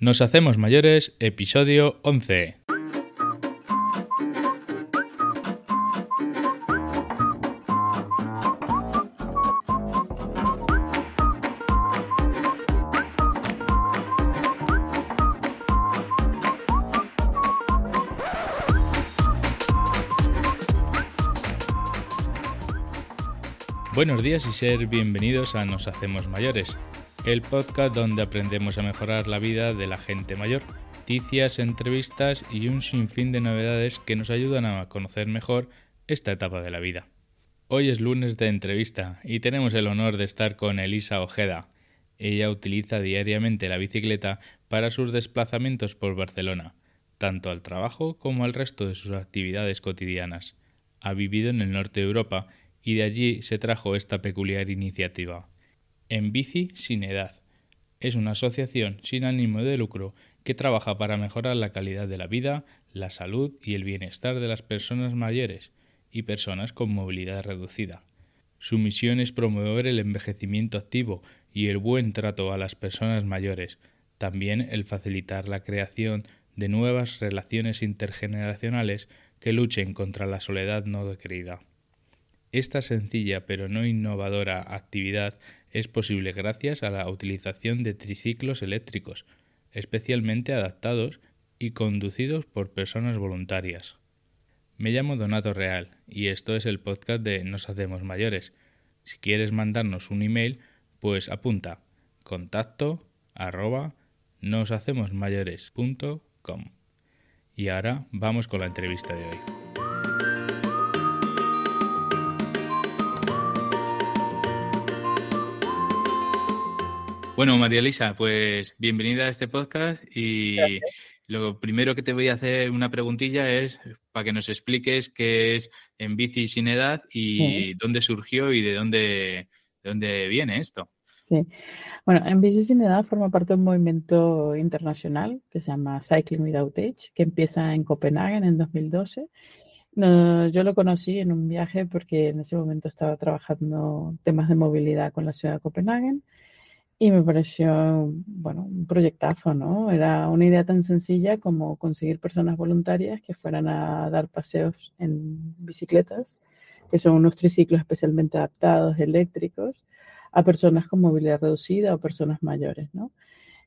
Nos hacemos mayores, episodio 11. Buenos días y ser bienvenidos a Nos Hacemos Mayores, el podcast donde aprendemos a mejorar la vida de la gente mayor, noticias, entrevistas y un sinfín de novedades que nos ayudan a conocer mejor esta etapa de la vida. Hoy es lunes de entrevista y tenemos el honor de estar con Elisa Ojeda. Ella utiliza diariamente la bicicleta para sus desplazamientos por Barcelona, tanto al trabajo como al resto de sus actividades cotidianas. Ha vivido en el norte de Europa y de allí se trajo esta peculiar iniciativa. En Bici Sin Edad. Es una asociación sin ánimo de lucro que trabaja para mejorar la calidad de la vida, la salud y el bienestar de las personas mayores y personas con movilidad reducida. Su misión es promover el envejecimiento activo y el buen trato a las personas mayores, también el facilitar la creación de nuevas relaciones intergeneracionales que luchen contra la soledad no querida. Esta sencilla pero no innovadora actividad es posible gracias a la utilización de triciclos eléctricos, especialmente adaptados y conducidos por personas voluntarias. Me llamo Donato Real y esto es el podcast de Nos Hacemos Mayores. Si quieres mandarnos un email, pues apunta contacto arroba noshacemosmayores.com. Y ahora vamos con la entrevista de hoy. Bueno, María Elisa, pues bienvenida a este podcast y lo primero que te voy a hacer una preguntilla es para que nos expliques qué es En Bici Sin Edad y dónde surgió y de dónde, de dónde viene esto. Sí, bueno, En Bici Sin Edad forma parte de un movimiento internacional que se llama Cycling Without Age, que empieza en Copenhague en 2012 yo lo conocí en un viaje porque en ese momento estaba trabajando temas de movilidad con la ciudad de Copenhague y me pareció, bueno, un proyectazo, ¿no? Era una idea tan sencilla como conseguir personas voluntarias que fueran a dar paseos en bicicletas, que son unos triciclos especialmente adaptados, eléctricos, a personas con movilidad reducida o personas mayores, ¿no?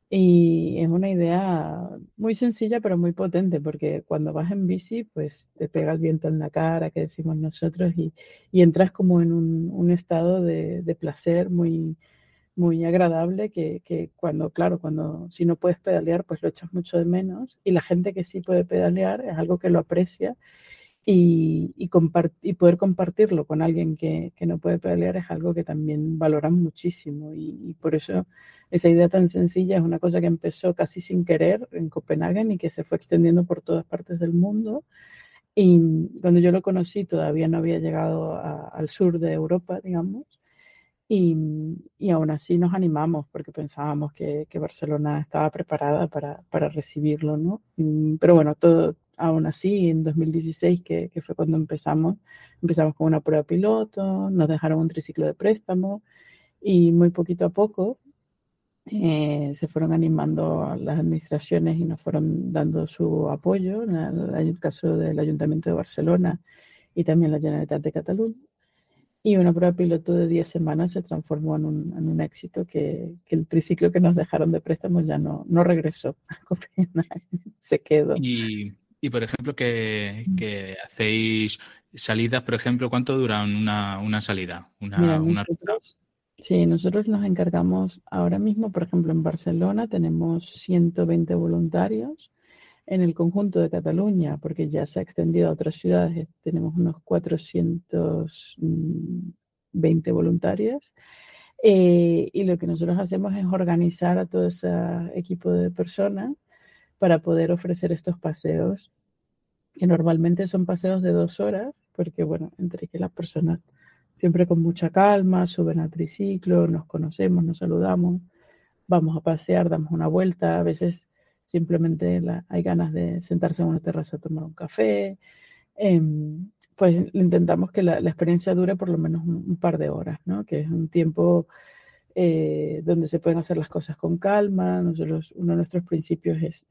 Y es una idea muy sencilla pero muy potente porque cuando vas en bici pues te pega el viento en la cara, que decimos nosotros, y, entras como en un, un estado de, de placer muy, muy agradable que, que, cuando, claro, cuando si no puedes pedalear, pues lo echas mucho de menos. Y la gente que sí puede pedalear es algo que lo aprecia y, y, y poder compartirlo con alguien que, que, no puede pedalear es algo que también valoran muchísimo. Y, por eso esa idea tan sencilla es una cosa que empezó casi sin querer en Copenhague y que se fue extendiendo por todas partes del mundo. Y cuando yo lo conocí todavía no había llegado al sur de Europa, digamos, y, y, aún así nos animamos porque pensábamos que, que Barcelona estaba preparada para, para recibirlo, ¿no? Pero bueno, todo, aún así, en 2016, que, que, fue cuando empezamos, empezamos con una prueba piloto, nos dejaron un triciclo de préstamo y muy poquito a poco eh, se fueron animando las administraciones y nos fueron dando su apoyo, en el, el caso del Ayuntamiento de Barcelona y también la Generalitat de Cataluña y una prueba piloto de 10 semanas se transformó en un, en un éxito que, que, el triciclo que nos dejaron de préstamo ya no, no regresó a Copenhague, se quedó. Y, y por ejemplo, que, que, hacéis salidas, por ejemplo, ¿cuánto dura una, una salida? Una, Mira, una nosotros, sí, nosotros nos encargamos ahora mismo, por ejemplo, en Barcelona tenemos 120 voluntarios en el conjunto de Cataluña, porque ya se ha extendido a otras ciudades, tenemos unos 420 voluntarios. Eh, y lo que nosotros hacemos es organizar a todo ese equipo de personas para poder ofrecer estos paseos, que normalmente son paseos de dos horas, porque bueno, entre que las personas siempre con mucha calma suben al triciclo, nos conocemos, nos saludamos, vamos a pasear, damos una vuelta, a veces simplemente la, hay ganas de sentarse en una terraza a tomar un café. Eh, pues intentamos que la, experiencia dure por lo menos un, par de horas, ¿no? que es un tiempo eh, donde se pueden hacer las cosas con calma. Nosotros, uno de nuestros principios es,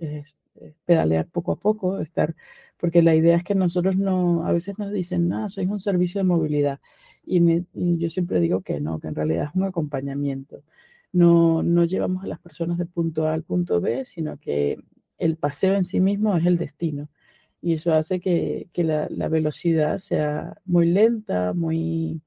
pedalear poco a poco, estar, porque la idea es que nosotros no, a veces nos dicen, nada, sois un servicio de movilidad. Y, yo siempre digo que no, que en realidad es un acompañamiento. No, no llevamos a las personas de punto A al punto B, sino que el paseo en sí mismo es el destino. Y eso hace que, que la, la, velocidad sea muy lenta, muy,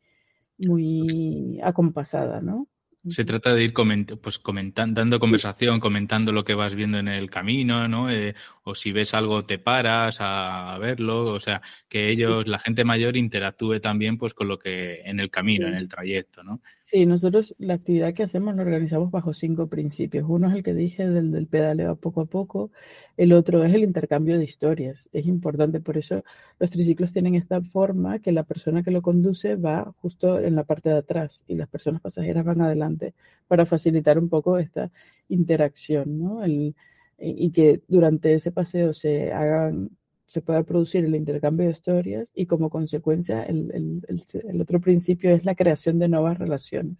muy acompasada, ¿no? Se trata de ir pues comentando, dando conversación, comentando lo que vas viendo en el camino, ¿no? Eh, o si ves algo te paras a, verlo, o sea, que ellos, la gente mayor interactúe también pues con lo que en el camino, en el trayecto, ¿no? Sí, nosotros la actividad que hacemos la organizamos bajo cinco principios. Uno es el que dije del, del pedaleo poco a poco, el otro es el intercambio de historias. Es importante, por eso los triciclos tienen esta forma que la persona que lo conduce va justo en la parte de atrás y las personas pasajeras van adelante para facilitar un poco esta interacción, ¿no? El, y que durante ese paseo se hagan se pueda producir el intercambio de historias y como consecuencia el, el, otro principio es la creación de nuevas relaciones.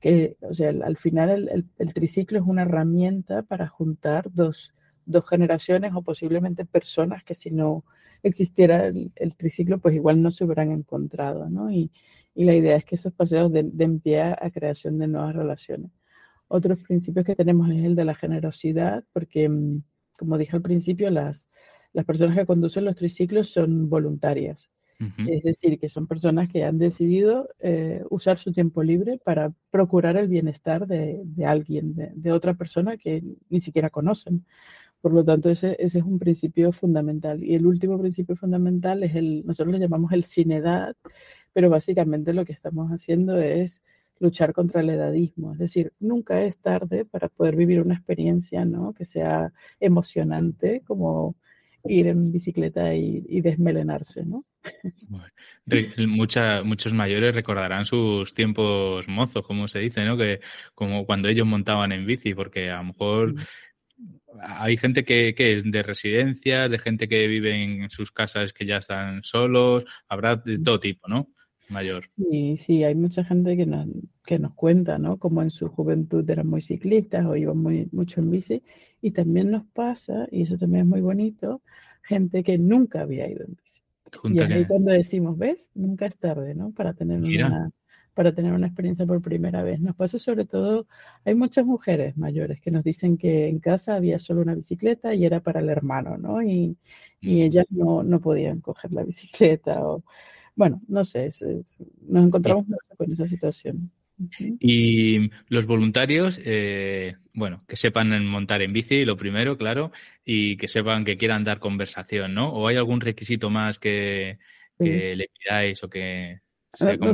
Que, o sea, al final el, triciclo es una herramienta para juntar dos, dos, generaciones o posiblemente personas que si no existiera el, triciclo pues igual no se hubieran encontrado, ¿no? Y, y la idea es que esos paseos den, den pie a creación de nuevas relaciones. Otros principios que tenemos es el de la generosidad, porque, mm, como dije al principio, las, las personas que conducen los triciclos son voluntarias. Es decir, que son personas que han decidido eh, usar su tiempo libre para procurar el bienestar de, alguien, de, otra persona que ni siquiera conocen. Por lo tanto, ese, ese, es un principio fundamental. Y el último principio fundamental es el, nosotros le llamamos el edad, pero básicamente lo que estamos haciendo es luchar contra el edadismo. Es decir, nunca es tarde para poder vivir una experiencia ¿no? que sea emocionante, como ir en bicicleta y, desmelenarse, ¿no? muchos mayores recordarán sus tiempos mozos, como se dice, ¿no? Que como cuando ellos montaban en bici, porque a lo mejor hay gente que, que, es de residencias, de gente que vive en sus casas que ya están solos, habrá de todo tipo, ¿no? Mayor. Sí, sí, hay mucha gente que nos, que nos cuenta, ¿no? Como en su juventud eran muy ciclistas o iban muy, mucho en bici. Y también nos pasa, y eso también es muy bonito, gente que nunca había ido en bici. y ahí cuando decimos, ¿ves? Nunca es tarde, ¿no? Para tener una para tener una experiencia por primera vez. Nos pasa sobre todo, hay muchas mujeres mayores que nos dicen que en casa había solo una bicicleta y era para el hermano, ¿no? Y, y mm. ellas no, no podían coger la bicicleta o bueno, no sé, nos encontramos con esa situación. Y los voluntarios, eh, bueno, que sepan montar en bici, lo primero, claro, y que sepan que quieran dar conversación, ¿no? ¿O hay algún requisito más que, le pidáis o que sea no,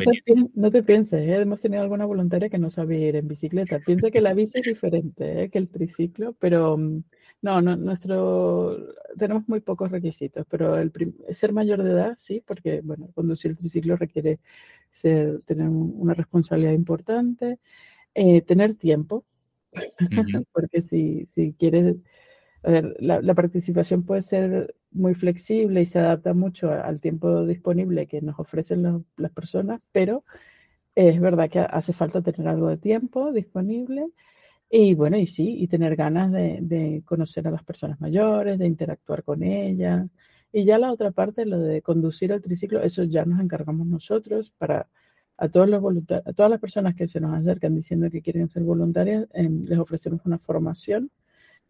no, te, pienses, ¿eh? hemos tenido alguna voluntaria que no sabía ir en bicicleta. Piensa que la bici es diferente ¿eh? que el triciclo, pero mm, no, no, nuestro, tenemos muy pocos requisitos, pero el ser mayor de edad, sí, porque, bueno, conducir el triciclo requiere ser, tener una responsabilidad importante, eh, tener tiempo, porque si, si quieres, la, la, participación puede ser muy flexible y se adapta mucho al tiempo disponible que nos ofrecen las personas, pero es verdad que hace falta tener algo de tiempo disponible y bueno, y sí, y tener ganas de, conocer a las personas mayores, de interactuar con ellas. Y ya la otra parte, lo de conducir el triciclo, eso ya nos encargamos nosotros para a todos los a todas las personas que se nos acercan diciendo que quieren ser voluntarias, em, les ofrecemos una formación,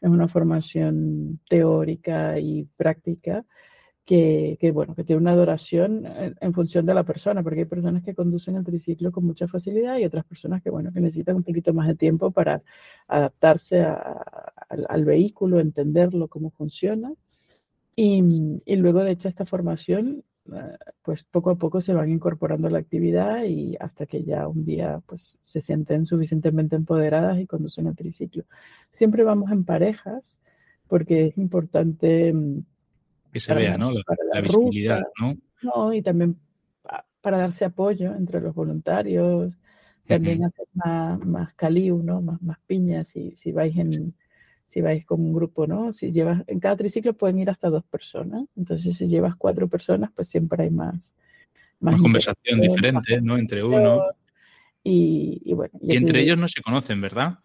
es una formación teórica y práctica que, bueno, que tiene una duración en, función de la persona, porque hay personas que conducen el triciclo con mucha facilidad y otras personas que, bueno, que necesitan un poquito más de tiempo para adaptarse al, vehículo, entenderlo, cómo funciona. Y, y, luego de hecha esta formación, eh, pues poco a poco se van incorporando a la actividad y hasta que ya un día pues se sienten suficientemente empoderadas y conducen el triciclo. Siempre vamos en parejas porque es importante mm, que se vea, ¿no? La, visibilidad, ¿no? No, y también para darse apoyo entre los voluntarios, también hacer más, más caliu, ¿no? Más, más piñas si, si vais en si vais con un grupo, ¿no? Si llevas, en cada triciclo pueden ir hasta dos personas. Entonces, si llevas cuatro personas, pues siempre hay más. Más, conversación diferente, ¿no? Entre uno. Y, bueno. Y entre ellos no se conocen, ¿verdad?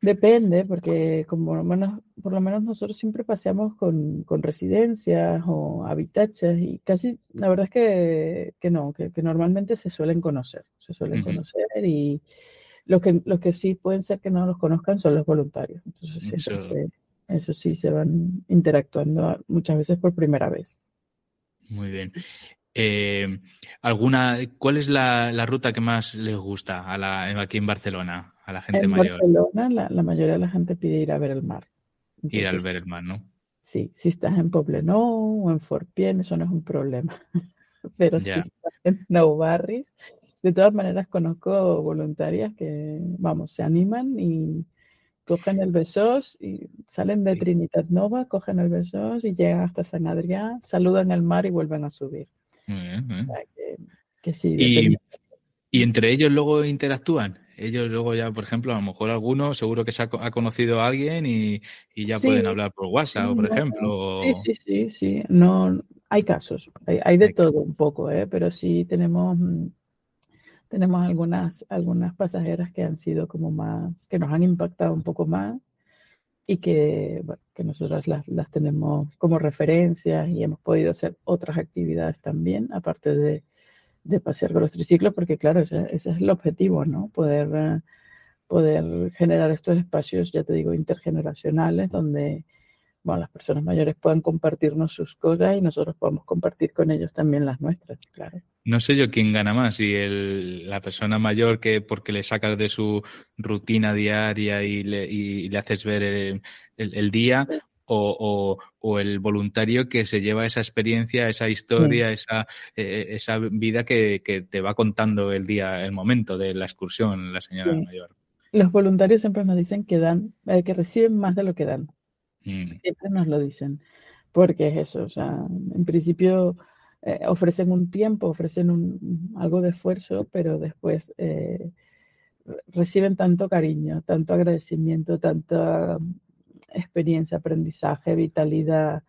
Depende, porque como menos, por lo menos nosotros siempre paseamos con, con residencias o habitaches y casi, la verdad es que, que no, que, normalmente se suelen conocer, se suelen conocer y lo que, los que sí pueden ser que no los conozcan son los voluntarios. Entonces, eso, eso sí, se van interactuando muchas veces por primera vez. Muy bien. Eh, ¿alguna, ¿Cuál es la, ruta que más les gusta a la, aquí en Barcelona, a la gente mayor? En Barcelona la, mayoría de la gente pide ir a ver el mar. ir al ver el mar, ¿no? Sí, si estás en Poblenou o en Forpien, eso no es un problema. Pero si estás en Nou Barris, de todas maneras conozco voluntarias que, vamos, se animan y cogen el Besós y salen de Trinitat Nova, cogen el Besós y llegan hasta San Adrián, saludan el mar y vuelven a subir y, entre ellos luego interactúan. Ellos luego ya, por ejemplo, a lo mejor alguno seguro que se ha, conocido a alguien y, ya pueden hablar por WhatsApp, por ejemplo. Sí, sí, sí, sí. No, hay casos, hay, de todo un poco, ¿eh? pero sí tenemos mm, tenemos algunas, algunas pasajeras que han sido como más, que nos han impactado un poco más y que, bueno, que nosotras las, las, tenemos como referencias y hemos podido hacer otras actividades también, aparte de, de pasear con los triciclos, porque claro, ese, ese es el objetivo, ¿no? Poder, eh, poder generar estos espacios, ya te digo, intergeneracionales, donde bueno, las personas mayores puedan compartirnos sus cosas y nosotros podamos compartir con ellos también las nuestras, claro. No sé yo quién gana más, si el, la persona mayor que porque le sacas de su rutina diaria y le, y le haces ver el, día o, o, el voluntario que se lleva esa experiencia, esa historia, esa, eh, esa vida que, que, te va contando el día, el momento de la excursión, la señora mayor. Los voluntarios siempre nos dicen que dan, eh, que reciben más de lo que dan. Mm. Siempre nos lo dicen, porque es eso, o sea, en principio eh, ofrecen un tiempo, ofrecen un, algo de esfuerzo, pero después eh, reciben tanto cariño, tanto agradecimiento, tanta experiencia, aprendizaje, vitalidad,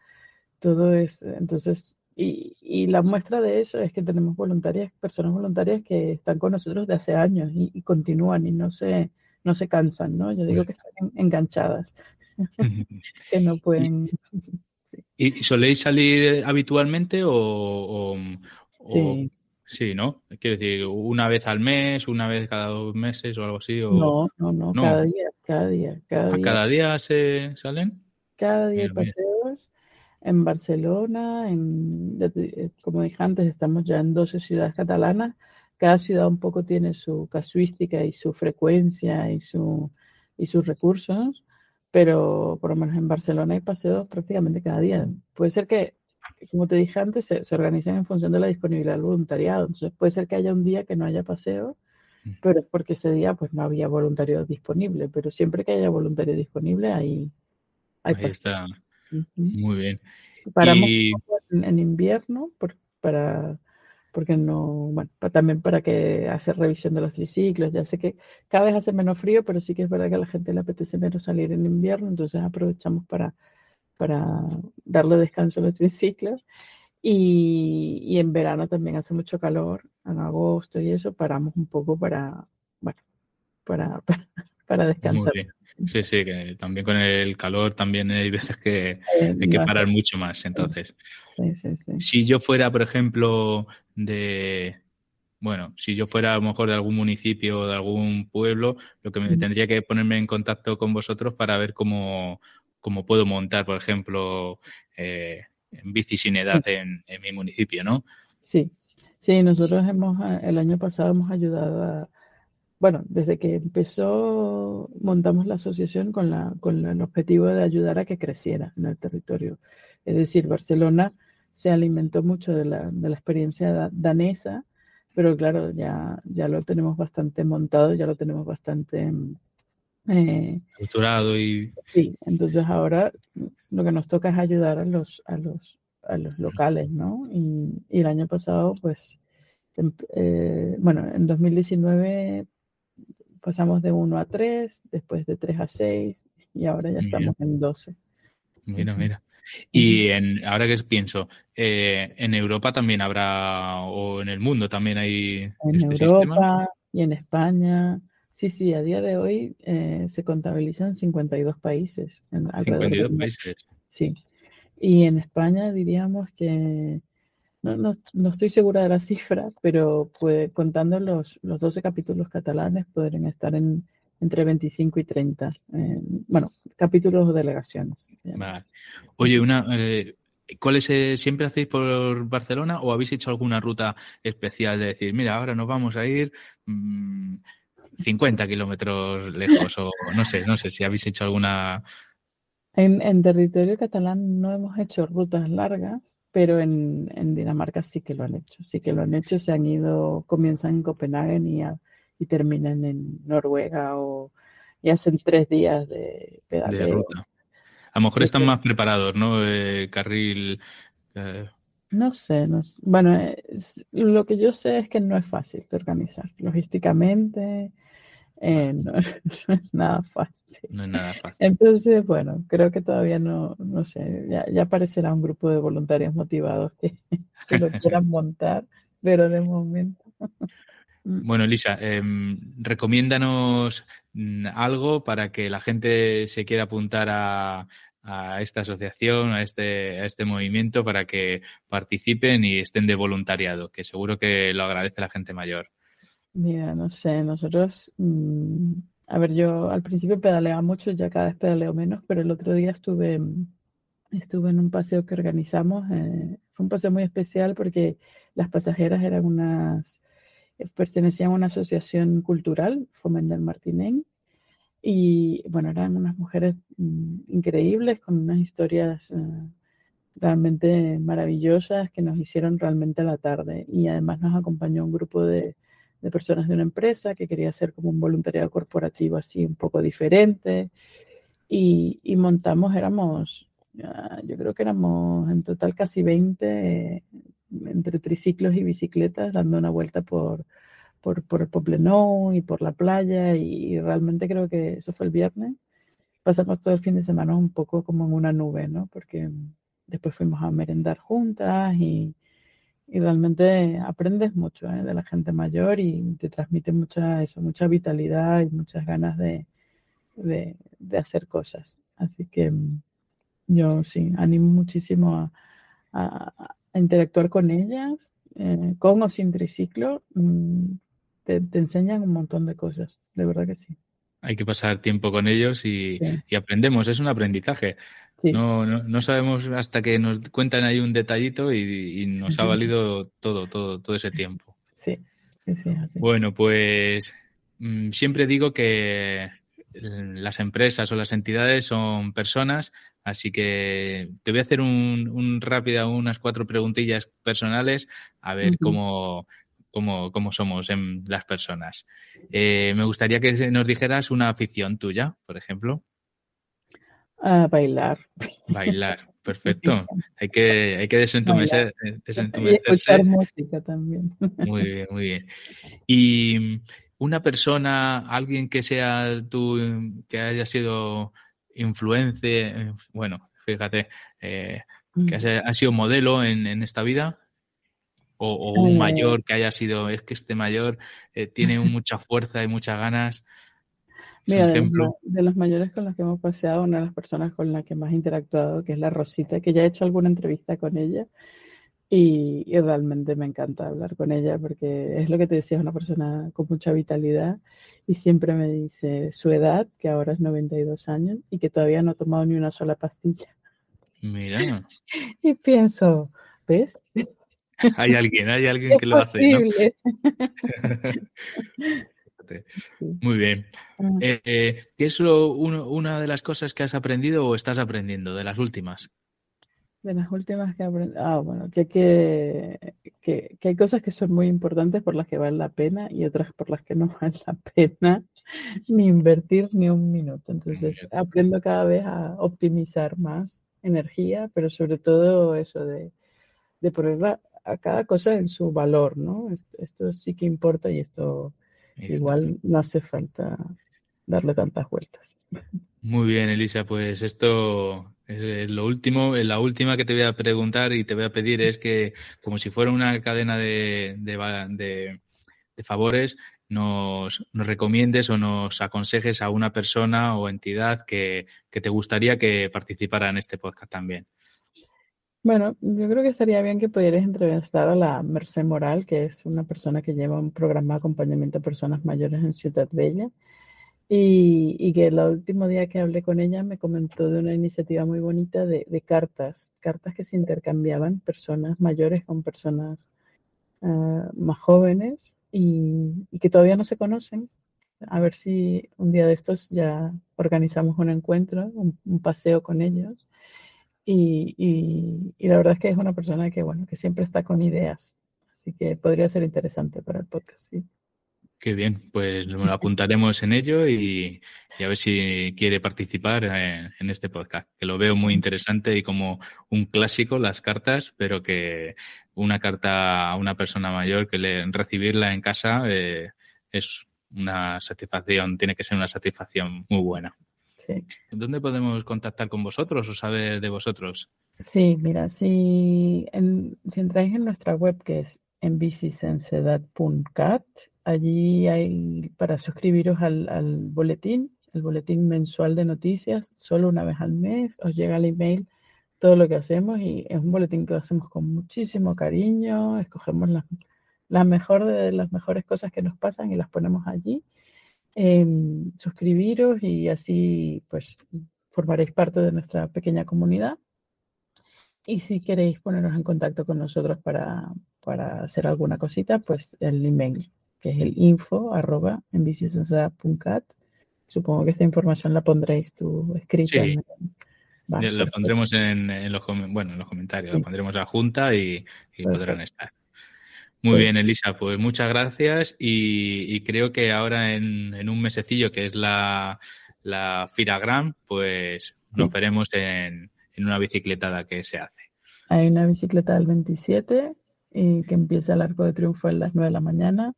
todo es, entonces, y, y, la muestra de eso es que tenemos voluntarias, personas voluntarias que están con nosotros de hace años y, continúan y no se, no se cansan, ¿no? Yo digo que están enganchadas. que no pueden. ¿Y soléis salir habitualmente o, sí. Sí. ¿no? Quiero decir, una vez al mes, una vez cada dos meses o algo así. O... No, no, no, cada día, cada día. Cada día, cada día se salen? Cada día hay paseos. En Barcelona, en, como dije antes, estamos ya en 12 ciudades catalanas. Cada ciudad un poco tiene su casuística y su frecuencia y, su, y sus recursos pero por lo menos en Barcelona hay paseos prácticamente cada día. Puede ser que, como te dije antes, se, se organizan en función de la disponibilidad del voluntariado. Entonces puede ser que haya un día que no haya paseo, mm. pero es porque ese día pues no había voluntario disponible. Pero siempre que haya voluntario disponible hay, hay Ahí está. Muy bien. Paramos en, invierno para porque no, bueno, también para que hacer revisión de los triciclos. Ya sé que cada vez hace menos frío, pero sí que es verdad que a la gente le apetece menos salir en invierno, entonces aprovechamos para, para darle descanso a los triciclos. Y, y en verano también hace mucho calor, en agosto y eso, paramos un poco para, bueno, para, para, descansar. Sí, sí, que también con el calor también hay veces que hay que parar mucho más. Entonces, sí, sí, sí. si yo fuera, por ejemplo, de, bueno, si yo fuera a lo mejor de algún municipio o de algún pueblo, lo que me tendría que ponerme en contacto con vosotros para ver cómo, cómo puedo montar, por ejemplo, eh, en bici sin edad en, en, mi municipio, ¿no? Sí, sí, nosotros hemos, el año pasado hemos ayudado a, bueno, desde que empezó, montamos la asociación con, la, con el objetivo de ayudar a que creciera en el territorio. Es decir, Barcelona se alimentó mucho de la, de la experiencia danesa, pero claro, ya, ya lo tenemos bastante montado, ya lo tenemos bastante... Eh, Estructurado y... Sí, entonces ahora lo que nos toca es ayudar a los, a los, a los locales, ¿no? Y, el año pasado, pues, eh, bueno, en 2019 pasamos de 1 a 3, después de 3 a 6 y ahora ya estamos en 12. Mira, mira. Y en, ahora que pienso, eh, en Europa también habrá, o en el mundo también hay en este Europa, Y en España, sí, sí, a día de hoy eh, se contabilizan 52 países. En, 52 países. Sí. Y en España diríamos que, no, no, no, estoy segura de la cifra, pero puede, contando los, los 12 capítulos catalanes, podrían estar en, entre 25 y 30. bueno, capítulos o delegaciones. Oye, una, eh, ¿cuáles eh, siempre hacéis por Barcelona o habéis hecho alguna ruta especial de decir, mira, ahora nos vamos a ir 50 mm, kilómetros lejos o no sé, no sé si habéis hecho alguna... En, en territorio catalán no hemos hecho rutas largas, pero en, en, Dinamarca sí que lo han hecho. Sí que lo han hecho, se han ido, comienzan en Copenhague y, y terminan en Noruega o y hacen tres días de pedaleo. De ruta. A lo mejor están más preparados, ¿no? Eh, carril. Eh. No sé, no sé. Bueno, lo que yo sé es que no es fácil de organizar. Logísticamente, eh, no, es nada fácil. No es nada fácil. Entonces, bueno, creo que todavía no, no sé, ya, ya aparecerá un grupo de voluntarios motivados que, lo quieran montar, pero de momento. Bueno, Elisa, em, recomiéndanos mm, algo para que la gente se quiera apuntar a, a esta asociación, a este, a este movimiento, para que participen y estén de voluntariado, que seguro que lo agradece la gente mayor. Mira, no sé, nosotros, mm, a ver, yo al principio pedaleaba mucho, ya cada vez pedaleo menos, pero el otro día estuve, estuve en un paseo que organizamos. Eh, fue un paseo muy especial porque las pasajeras eran unas, pertenecían a una asociación cultural, Fomendel Martinén, y bueno, eran unas mujeres mm, increíbles con unas historias eh, realmente maravillosas que nos hicieron realmente la tarde. Y además nos acompañó un grupo de de personas de una empresa que quería hacer como un voluntariado corporativo así un poco diferente. Y, montamos, éramos, yo creo que éramos en total casi 20 entre triciclos y bicicletas dando una vuelta por, por, por el Poblenou y por la playa y, realmente creo que eso fue el viernes. Pasamos todo el fin de semana un poco como en una nube, ¿no? Porque después fuimos a merendar juntas y, y realmente aprendes mucho ¿eh? de la gente mayor y te transmite mucha eso, mucha vitalidad y muchas ganas de, de, hacer cosas. Así que mm, yo sí, animo muchísimo a, interactuar con ellas, eh, con o sin triciclo, mm, te, enseñan un montón de cosas, de verdad que sí. Hay que pasar tiempo con ellos y, y aprendemos, es un aprendizaje. No, no, sabemos hasta que nos cuentan ahí un detallito y, nos ha valido todo, todo, todo ese tiempo. Sí, sí, así. Bueno, pues mm, siempre digo que las empresas o las entidades son personas, así que te voy a hacer un, un rápida, unas cuatro preguntillas personales a ver cómo, cómo, cómo, somos en las personas. Eh, me gustaría que nos dijeras una afición tuya, por ejemplo. A bailar. Bailar, perfecto. Hay que, hay que desentumecer, eh, Y escuchar música también. Muy bien, muy bien. Y una persona, alguien que sea tú, que haya sido influencia, bueno, fíjate, eh, que mm. ha sido modelo en, en esta vida, o, un eh. mayor que haya sido, es que este mayor tiene mucha fuerza y muchas ganas. Mira, de los, mayores con los que hemos paseado, una de las personas con las que más he interactuado, que es la Rosita, que ya he hecho alguna entrevista con ella y, realmente me encanta hablar con ella porque es lo que te decía, es una persona con mucha vitalidad y siempre me dice su edad, que ahora es 92 años y que todavía no ha tomado ni una sola pastilla. Mira. Y pienso, ¿ves? Hay alguien, hay alguien que lo hace. ¿no? Muy bien. Ah. Eh, eh, ¿Qué es lo, una de las cosas que has aprendido o estás aprendiendo de las últimas? De las últimas que he aprendido. Ah, bueno, que, que, que, hay cosas que son muy importantes por las que vale la pena y otras por las que no vale la pena ni invertir ni un minuto. Entonces, aprendo cada vez a optimizar más energía, pero sobre todo eso de, de poner a, cada cosa en su valor, ¿no? esto sí que importa y esto Igual no hace falta darle tantas vueltas. Muy bien, Elisa, pues esto es lo último, la última que te voy a preguntar y te voy a pedir es que, como si fuera una cadena de, de, favores, nos, nos, recomiendes o nos aconsejes a una persona o entidad que, que te gustaría que participara en este podcast también. Bueno, yo creo que estaría bien que pudieras entrevistar a la Merced Moral, que es una persona que lleva un programa de acompañamiento a personas mayores en Ciudad Bella. Y, y, que el último día que hablé con ella me comentó de una iniciativa muy bonita de, de cartas, cartas que se intercambiaban personas mayores con personas uh, más jóvenes y, y, que todavía no se conocen. A ver si un día de estos ya organizamos un encuentro, un paseo con ellos y, y, y, la verdad es que es una persona que, bueno, que siempre está con ideas. Así que podría ser interesante para el podcast, sí. Qué bien, pues lo apuntaremos en ello y, y, a ver si quiere participar en, en, este podcast, que lo veo muy interesante y como un clásico, las cartas, pero que una carta a una persona mayor, que le, recibirla en casa eh, es una satisfacción, tiene que ser una satisfacción muy buena. Sí. ¿Dónde podemos contactar con vosotros o saber de vosotros? Sí, mira, si, en, si entráis en nuestra web que es enbicisensedad.cat, allí hay para suscribiros al, al, boletín, el boletín mensual de noticias, solo una vez al mes, os llega el email todo lo que hacemos y es un boletín que hacemos con muchísimo cariño, escogemos las la mejor de las mejores cosas que nos pasan y las ponemos allí eh, suscribiros y así pues formaréis parte de nuestra pequeña comunidad. Y si queréis poneros en contacto con nosotros para, para hacer alguna cosita, pues el email, que es el info arroba en Supongo que esta información la pondréis tú escrita. Sí. Lo pondremos en, en, los, bueno, en los comentarios, sí. lo pondremos a la junta y, y podrán estar. Muy pues, bien, Elisa, pues muchas gracias y, y creo que ahora en, en, un mesecillo que es la, la Firagram, pues sí. nos veremos en, en, una bicicletada que se hace. Hay una bicicleta del 27 y que empieza el Arco de Triunfo a las 9 de la mañana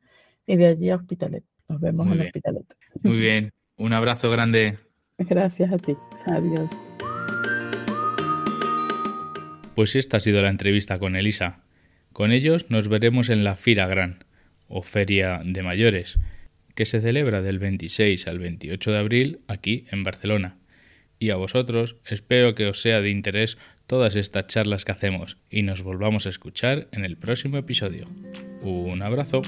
y de allí a Hospitalet. Nos vemos Muy en bien. Hospitalet. Muy bien, un abrazo grande. Gracias a ti. Adiós. Pues esta ha sido la entrevista con Elisa. Con ellos nos veremos en la Fira Gran, o Feria de Mayores, que se celebra del 26 al 28 de abril aquí en Barcelona. Y a vosotros espero que os sea de interés todas estas charlas que hacemos y nos volvamos a escuchar en el próximo episodio. Un abrazo.